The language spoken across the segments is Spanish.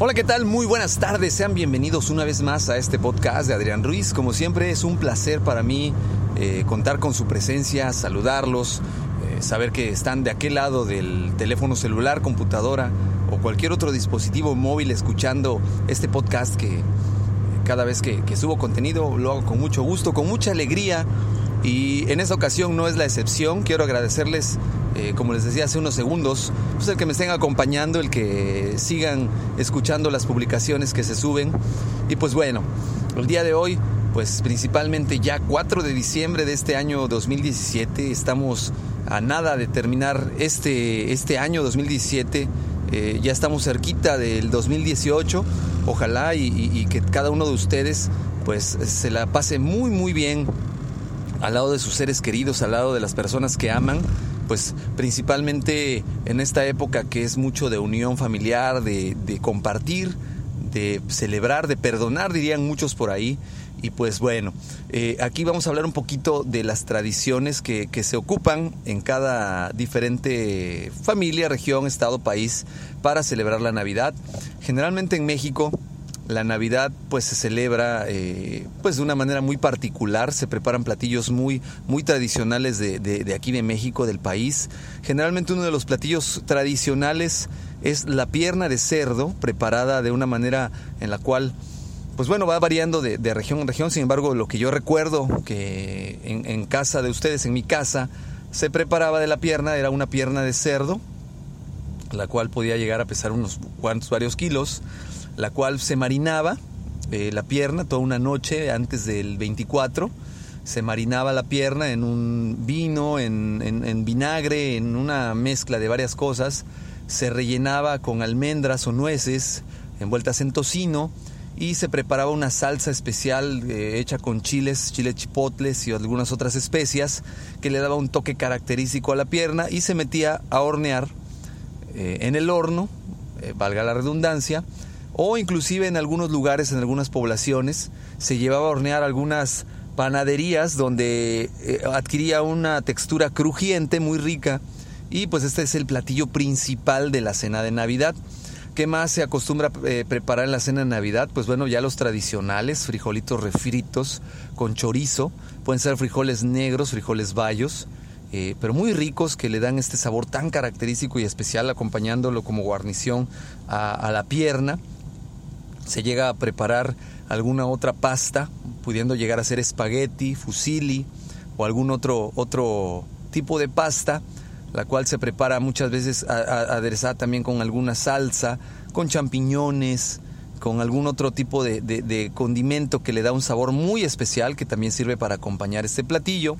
Hola, ¿qué tal? Muy buenas tardes. Sean bienvenidos una vez más a este podcast de Adrián Ruiz. Como siempre, es un placer para mí eh, contar con su presencia, saludarlos, eh, saber que están de aquel lado del teléfono celular, computadora o cualquier otro dispositivo móvil escuchando este podcast que eh, cada vez que, que subo contenido lo hago con mucho gusto, con mucha alegría. Y en esta ocasión no es la excepción. Quiero agradecerles eh, como les decía hace unos segundos, pues el que me estén acompañando, el que sigan escuchando las publicaciones que se suben. Y pues bueno, el día de hoy, pues principalmente ya 4 de diciembre de este año 2017, estamos a nada de terminar este, este año 2017. Eh, ya estamos cerquita del 2018. Ojalá y, y que cada uno de ustedes pues se la pase muy muy bien al lado de sus seres queridos, al lado de las personas que aman pues principalmente en esta época que es mucho de unión familiar, de, compartir, de celebrar, de perdonar, dirían muchos por ahí. Y pues bueno, eh, aquí vamos a hablar un poquito de las tradiciones que, que, se ocupan en cada diferente familia, región, estado, país para celebrar la Navidad. Generalmente en México la Navidad pues se celebra eh, pues de una manera muy particular, se preparan platillos muy, muy tradicionales de, de, aquí de México, del país. Generalmente uno de los platillos tradicionales es la pierna de cerdo, preparada de una manera en la cual pues bueno, va variando de, región en región, sin embargo, lo que yo recuerdo que en, en, casa de ustedes, en mi casa, se preparaba de la pierna, era una pierna de cerdo, la cual podía llegar a pesar unos cuantos, varios kilos, la cual se marinaba eh, la pierna toda una noche antes del 24. Se marinaba la pierna en un vino, en, en, vinagre, en una mezcla de varias cosas. Se rellenaba con almendras o nueces envueltas en tocino y se preparaba una salsa especial eh, hecha con chiles, chile chipotles y algunas otras especias que le daba un toque característico a la pierna y se metía a hornear eh, en el horno, valga la redundancia, o inclusive en algunos lugares, en algunas poblaciones, se llevaba a hornear algunas panaderías donde eh, adquiría una textura crujiente muy rica y pues este es el platillo principal de la cena de Navidad. ¿Qué más se acostumbra eh, preparar en la cena de Navidad? Pues bueno, ya los tradicionales, frijolitos refritos con chorizo, pueden ser frijoles negros, frijoles bayos, eh, pero muy ricos que le dan este sabor tan característico y especial acompañándolo como guarnición a la pierna se llega a preparar alguna otra pasta, pudiendo llegar a ser espagueti, fusilli o algún otro, otro tipo de pasta, la cual se prepara muchas veces aderezada también con alguna salsa, con champiñones, con algún otro tipo de, condimento que le da un sabor muy especial que también sirve para acompañar este platillo.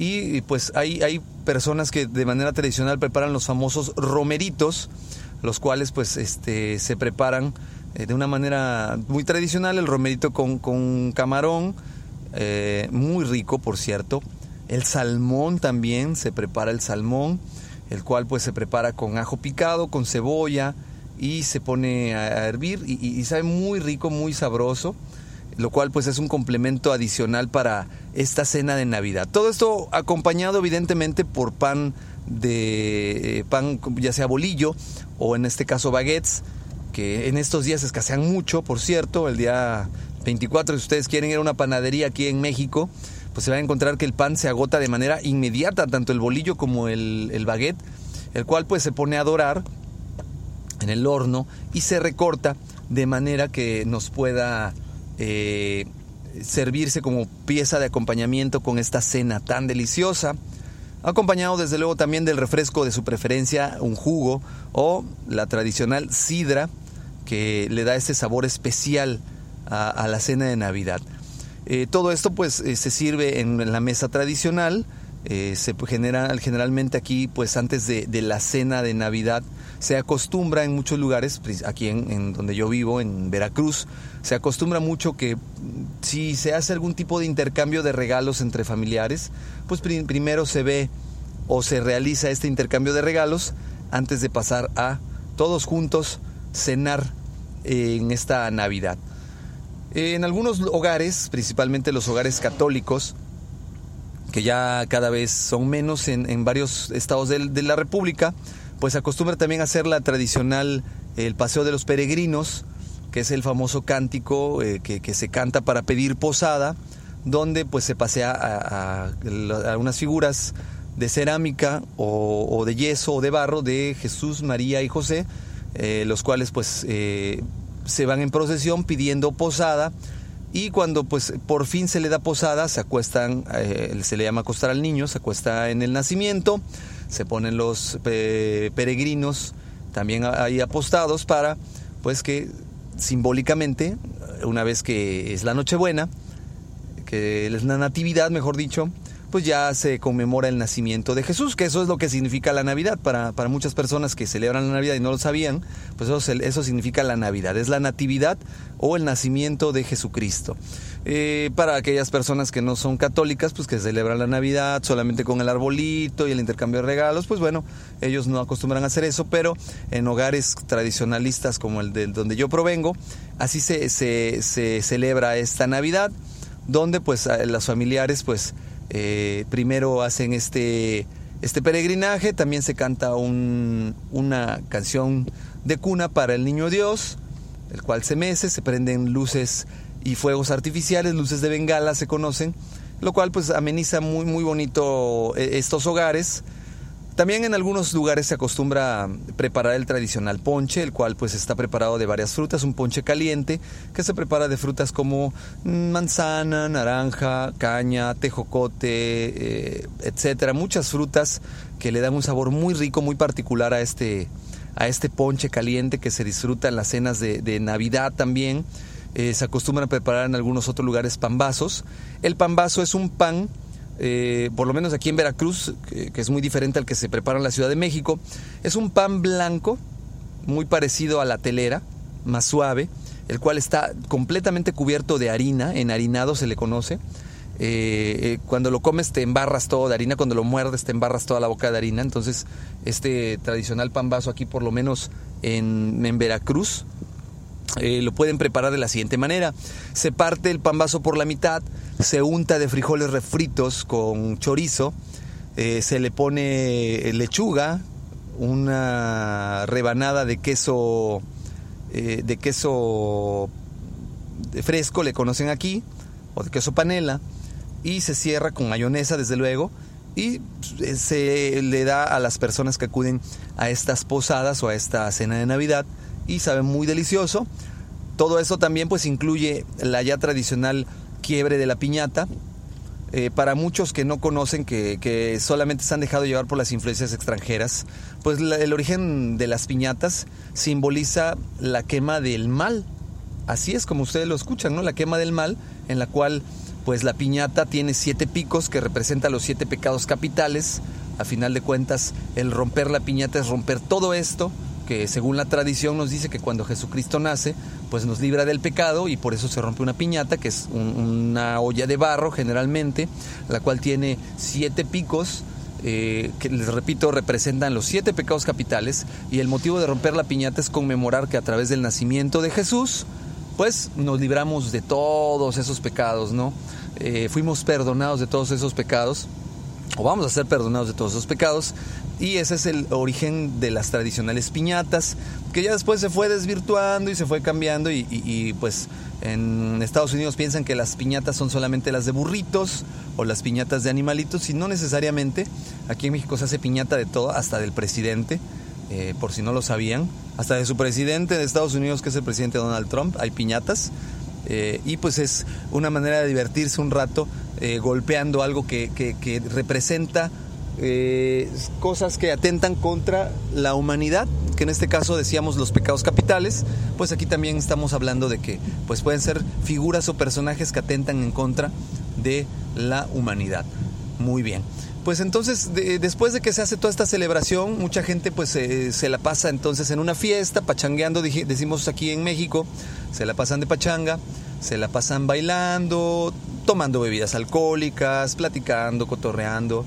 Y pues hay, hay personas que de manera tradicional preparan los famosos romeritos, los cuales pues este, se preparan eh, de una manera muy tradicional, el romerito con, camarón, eh, muy rico por cierto. El salmón también, se prepara el salmón, el cual pues se prepara con ajo picado, con cebolla y se pone a hervir y, sabe muy rico, muy sabroso lo cual pues es un complemento adicional para esta cena de Navidad. Todo esto acompañado evidentemente por pan de eh, pan ya sea bolillo o en este caso baguettes que en estos días escasean mucho, por cierto, el día 24, si ustedes quieren ir a una panadería aquí en México, pues se van a encontrar que el pan se agota de manera inmediata, tanto el bolillo como el, el baguette, el cual pues se pone a dorar en el horno y se recorta de manera que nos pueda eh, servirse como pieza de acompañamiento con esta cena tan deliciosa acompañado desde luego también del refresco de su preferencia, un jugo o la tradicional sidra que le da ese sabor especial a, la cena de Navidad. Eh, todo esto pues eh, se sirve en, la mesa tradicional, eh, se genera generalmente aquí pues antes de, la cena de Navidad se acostumbra en muchos lugares, aquí en, donde yo vivo, en Veracruz, se acostumbra mucho que mm, si se hace algún tipo de intercambio de regalos entre familiares, pues primero se ve o se realiza este intercambio de regalos antes de pasar a todos juntos cenar en esta Navidad. En algunos hogares, principalmente los hogares católicos, que ya cada vez son menos en, varios estados de, la República, pues acostumbra también hacer la tradicional, el paseo de los peregrinos, que es el famoso cántico eh, que, se canta para pedir posada, donde pues se pasea a, unas figuras de cerámica o, de yeso o de barro de Jesús, María y José, eh, los cuales pues eh, se van en procesión pidiendo posada y cuando pues por fin se le da posada, se acuestan, eh, se le llama acostar al niño, se acuesta en el nacimiento, se ponen los peregrinos también ahí apostados para pues que simbólicamente, una vez que es la Nochebuena, que es la Natividad, mejor dicho, pues ya se conmemora el nacimiento de Jesús, que eso es lo que significa la Navidad. Para, para muchas personas que celebran la Navidad y no lo sabían, pues eso, eso significa la Navidad, es la natividad o el nacimiento de Jesucristo. Eh, para aquellas personas que no son católicas, pues que celebran la Navidad solamente con el arbolito y el intercambio de regalos, pues bueno, ellos no acostumbran a hacer eso, pero en hogares tradicionalistas como el de donde yo provengo, así se, se, se celebra esta Navidad, donde pues los familiares pues eh, primero hacen este, este peregrinaje, también se canta una canción de cuna para el niño Dios, el cual se mece, se prenden luces y fuegos artificiales, luces de bengala se conocen, lo cual pues ameniza muy muy bonito eh, estos hogares también en algunos lugares se acostumbra preparar el tradicional ponche, el cual pues está preparado de varias frutas, un ponche caliente que se prepara de frutas como manzana, naranja, caña, tejocote, eh, etcétera, muchas frutas que le dan un sabor muy rico, muy particular a este a este ponche caliente que se disfruta en las cenas de, Navidad también. Eh, se acostumbran a preparar en algunos otros lugares pambazos. El pambazo es un pan eh, por lo menos aquí en Veracruz, que, es muy diferente al que se prepara en la Ciudad de México, es un pan blanco, muy parecido a la telera, más suave, el cual está completamente cubierto de harina, enharinado se le conoce. Eh, eh, cuando lo comes te embarras todo de harina, cuando lo muerdes te embarras toda la boca de harina. Entonces, este tradicional pan vaso aquí, por lo menos en, en Veracruz, eh, lo pueden preparar de la siguiente manera. Se parte el pan vaso por la mitad, se unta de frijoles refritos con chorizo, eh, se le pone lechuga, una rebanada de queso, eh, de queso fresco, le conocen aquí, o de queso panela, y se cierra con mayonesa, desde luego, y se le da a las personas que acuden a estas posadas o a esta cena de Navidad y sabe muy delicioso. Todo eso también pues incluye la ya tradicional quiebre de la piñata. Eh, para muchos que no conocen, que, solamente se han dejado llevar por las influencias extranjeras, pues el origen de las piñatas simboliza la quema del mal. Así es como ustedes lo escuchan, ¿no? La quema del mal, en la cual pues la piñata tiene siete picos que representan los siete pecados capitales. A final de cuentas, el romper la piñata es romper todo esto que según la tradición nos dice que cuando Jesucristo nace, pues nos libra del pecado y por eso se rompe una piñata, que es una olla de barro generalmente, la cual tiene siete picos. Eh, que les repito, representan los siete pecados capitales y el motivo de romper la piñata es conmemorar que a través del nacimiento de Jesús, pues nos libramos de todos esos pecados, ¿no? Eh, fuimos perdonados de todos esos pecados, o vamos a ser perdonados de todos esos pecados, y ese es el origen de las tradicionales piñatas, que ya después se fue desvirtuando y se fue cambiando y, pues en Estados Unidos piensan que las piñatas son solamente las de burritos o las piñatas de animalitos y no necesariamente. Aquí en México se hace piñata de todo, hasta del presidente, eh, por si no lo sabían. Hasta de su presidente de Estados Unidos, que es el presidente Donald Trump, hay piñatas. Eh, y pues es una manera de divertirse un rato eh, golpeando algo que, que representa eh, cosas que atentan contra la humanidad, que en este caso decíamos los pecados capitales, pues aquí también estamos hablando de que pues pueden ser figuras o personajes que atentan en contra de la humanidad. Muy bien. Pues entonces, después de que se hace toda esta celebración, mucha gente pues se la pasa entonces en una fiesta, pachangueando, decimos aquí en México, se la pasan de pachanga, se la pasan bailando, tomando bebidas alcohólicas, platicando, cotorreando,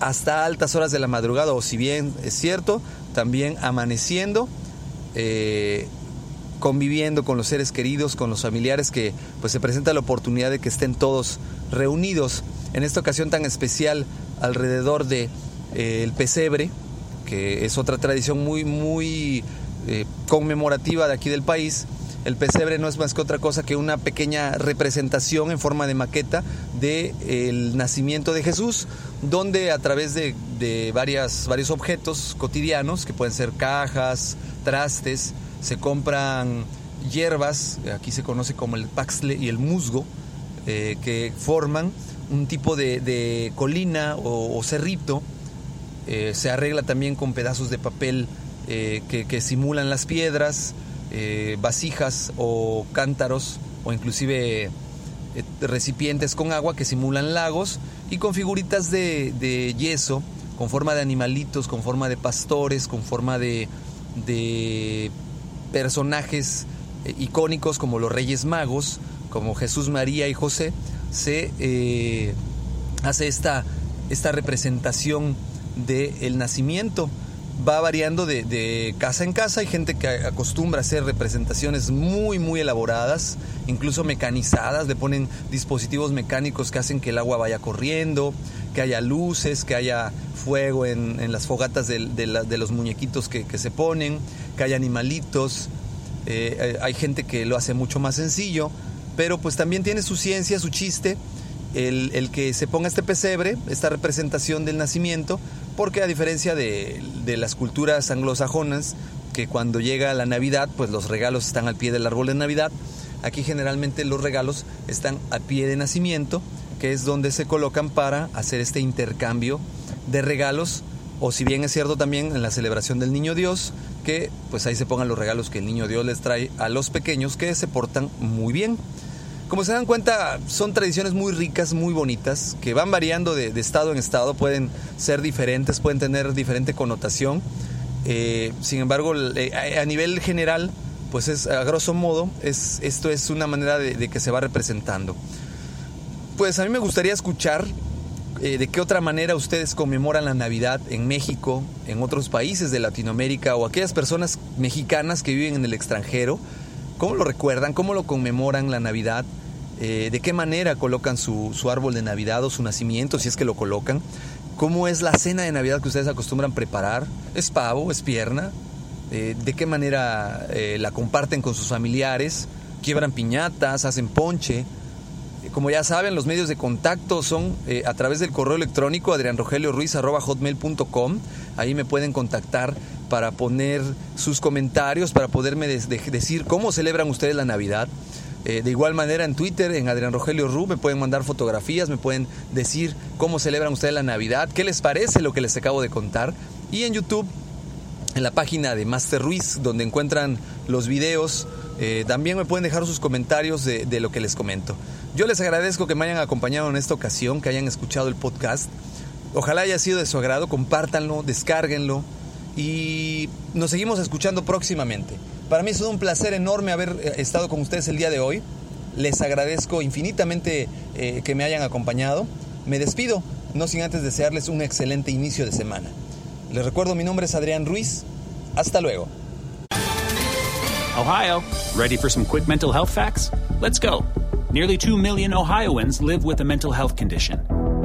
hasta altas horas de la madrugada, o si bien es cierto, también amaneciendo, eh, conviviendo con los seres queridos, con los familiares, que pues se presenta la oportunidad de que estén todos reunidos. En esta ocasión tan especial alrededor de eh, el pesebre, que es otra tradición muy muy eh, conmemorativa de aquí del país el pesebre no es más que otra cosa que una pequeña representación en forma de maqueta del el nacimiento de Jesús, donde a través de, varias, varios objetos cotidianos, que pueden ser cajas, trastes, se compran hierbas, aquí se conoce como el paxle y el musgo, eh, que forman un tipo de, colina o, cerrito. Eh, se arregla también con pedazos de papel eh, que simulan las piedras eh, vasijas o cántaros o inclusive eh, recipientes con agua que simulan lagos y con figuritas de, yeso con forma de animalitos, con forma de pastores, con forma de, de personajes eh, icónicos como los Reyes Magos, como Jesús, María y José, se hace esta, esta representación del nacimiento va variando de, casa en casa. Hay gente que acostumbra a hacer representaciones muy, muy elaboradas, incluso mecanizadas. Le ponen dispositivos mecánicos que hacen que el agua vaya corriendo, que haya luces, que haya fuego en, las fogatas de, los muñequitos que, se ponen, que haya animalitos. Eh, eh, hay gente que lo hace mucho más sencillo, pero pues también tiene su ciencia, su chiste. El, el, que se ponga este pesebre, esta representación del nacimiento, porque a diferencia de, las culturas anglosajonas, que cuando llega la Navidad, pues los regalos están al pie del árbol de Navidad, aquí generalmente los regalos están a pie de nacimiento, que es donde se colocan para hacer este intercambio de regalos, o si bien es cierto también en la celebración del Niño Dios, que pues ahí se pongan los regalos que el Niño Dios les trae a los pequeños que se portan muy bien. Como se dan cuenta, son tradiciones muy ricas, muy bonitas, que van variando de, estado en estado, pueden ser diferentes, pueden tener diferente connotación. Eh, sin embargo, a nivel general, pues es a grosso modo, es, esto es una manera de, que se va representando. Pues a mí me gustaría escuchar eh, de qué otra manera ustedes conmemoran la Navidad en México, en otros países de Latinoamérica o aquellas personas mexicanas que viven en el extranjero. ¿Cómo lo recuerdan? ¿Cómo lo conmemoran la Navidad? Eh, de qué manera colocan su, árbol de Navidad o su nacimiento, si es que lo colocan, cómo es la cena de Navidad que ustedes acostumbran preparar, es pavo, es pierna, eh, de qué manera eh, la comparten con sus familiares, quiebran piñatas, hacen ponche. Como ya saben, los medios de contacto son a través del correo electrónico adrianrogelioruiz.com. Ahí me pueden contactar para poner sus comentarios, para poderme decir cómo celebran ustedes la Navidad. Eh, de igual manera en Twitter, en Adrián Rogelio Ru, me pueden mandar fotografías, me pueden decir cómo celebran ustedes la Navidad, qué les parece lo que les acabo de contar. Y en YouTube, en la página de Master Ruiz, donde encuentran los videos, eh, también me pueden dejar sus comentarios de, de lo que les comento. Yo les agradezco que me hayan acompañado en esta ocasión, que hayan escuchado el podcast. Ojalá haya sido de su agrado, compártanlo, descárguenlo y nos seguimos escuchando próximamente. Para mí es un placer enorme haber eh, estado con ustedes el día de hoy. Les agradezco infinitamente eh, que me hayan acompañado. Me despido, no sin antes desearles un excelente inicio de semana. Les recuerdo, mi nombre es Adrián Ruiz. Hasta luego. Ohio, ready for some quick mental health facts? Let's go. Nearly 2 million Ohioans live with a mental health condition.